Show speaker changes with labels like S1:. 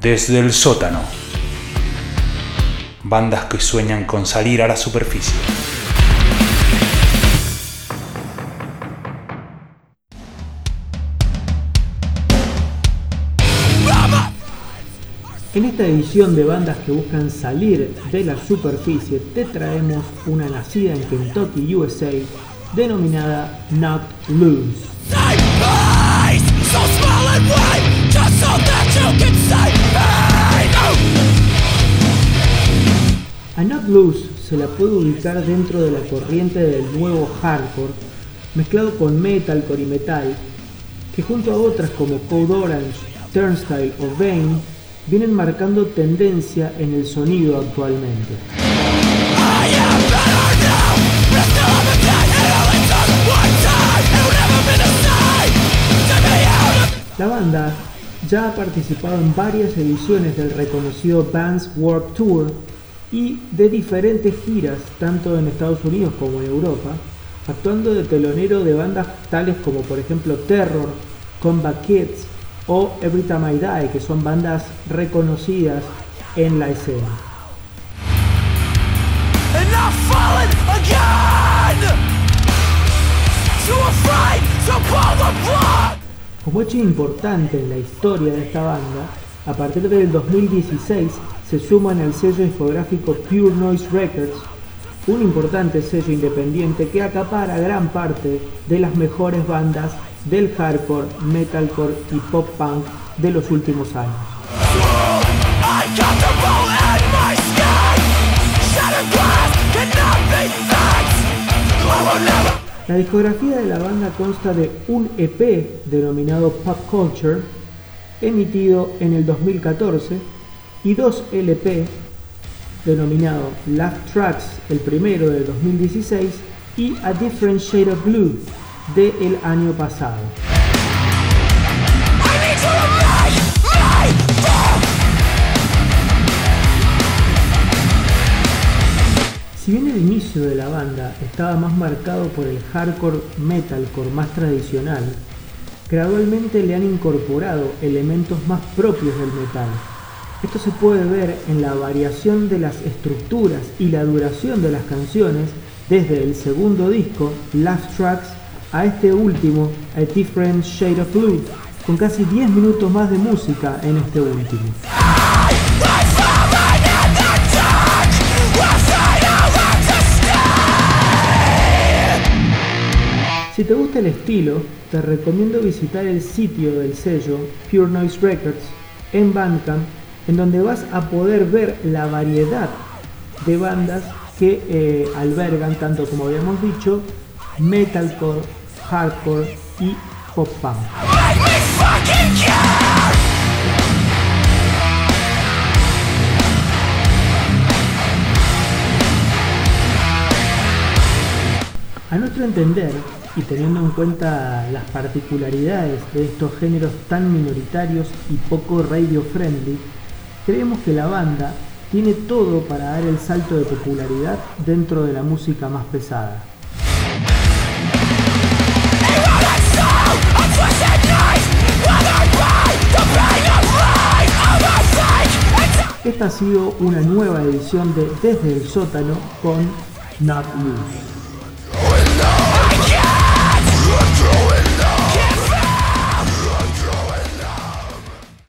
S1: Desde el sótano. Bandas que sueñan con salir a la superficie.
S2: En esta edición de bandas que buscan salir de la superficie te traemos una nacida en Kentucky, USA, denominada Not Loose. Loose se la puede ubicar dentro de la corriente del nuevo hardcore, mezclado con metalcore y metal, que junto a otras como Code Orange, Turnstile o Vane vienen marcando tendencia en el sonido actualmente. La banda ya ha participado en varias ediciones del reconocido Bands Warp Tour y de diferentes giras, tanto en Estados Unidos como en Europa, actuando de telonero de bandas tales como por ejemplo Terror, Combat Kids, o Every Time I Die, que son bandas reconocidas en la escena. Como hecho importante en la historia de esta banda, a partir del 2016 se suma en el sello discográfico Pure Noise Records, un importante sello independiente que acapara gran parte de las mejores bandas del hardcore, metalcore y pop punk de los últimos años. La discografía de la banda consta de un EP denominado Pop Culture, emitido en el 2014, y dos LP denominado Love Tracks, el primero de 2016, y A Different Shade of Blue, del año pasado. Si bien el inicio de la banda estaba más marcado por el hardcore metalcore más tradicional, gradualmente le han incorporado elementos más propios del metal. Esto se puede ver en la variación de las estructuras y la duración de las canciones desde el segundo disco, Last Tracks, a este último, A Different Shade of Blue, con casi 10 minutos más de música en este último. Si te gusta el estilo, te recomiendo visitar el sitio del sello Pure Noise Records en Bandcamp, en donde vas a poder ver la variedad de bandas que eh, albergan, tanto como habíamos dicho, metalcore, hardcore y pop punk. A nuestro entender, y teniendo en cuenta las particularidades de estos géneros tan minoritarios y poco radio friendly, creemos que la banda tiene todo para dar el salto de popularidad dentro de la música más pesada. Esta ha sido una nueva edición de Desde el sótano con Not Loose.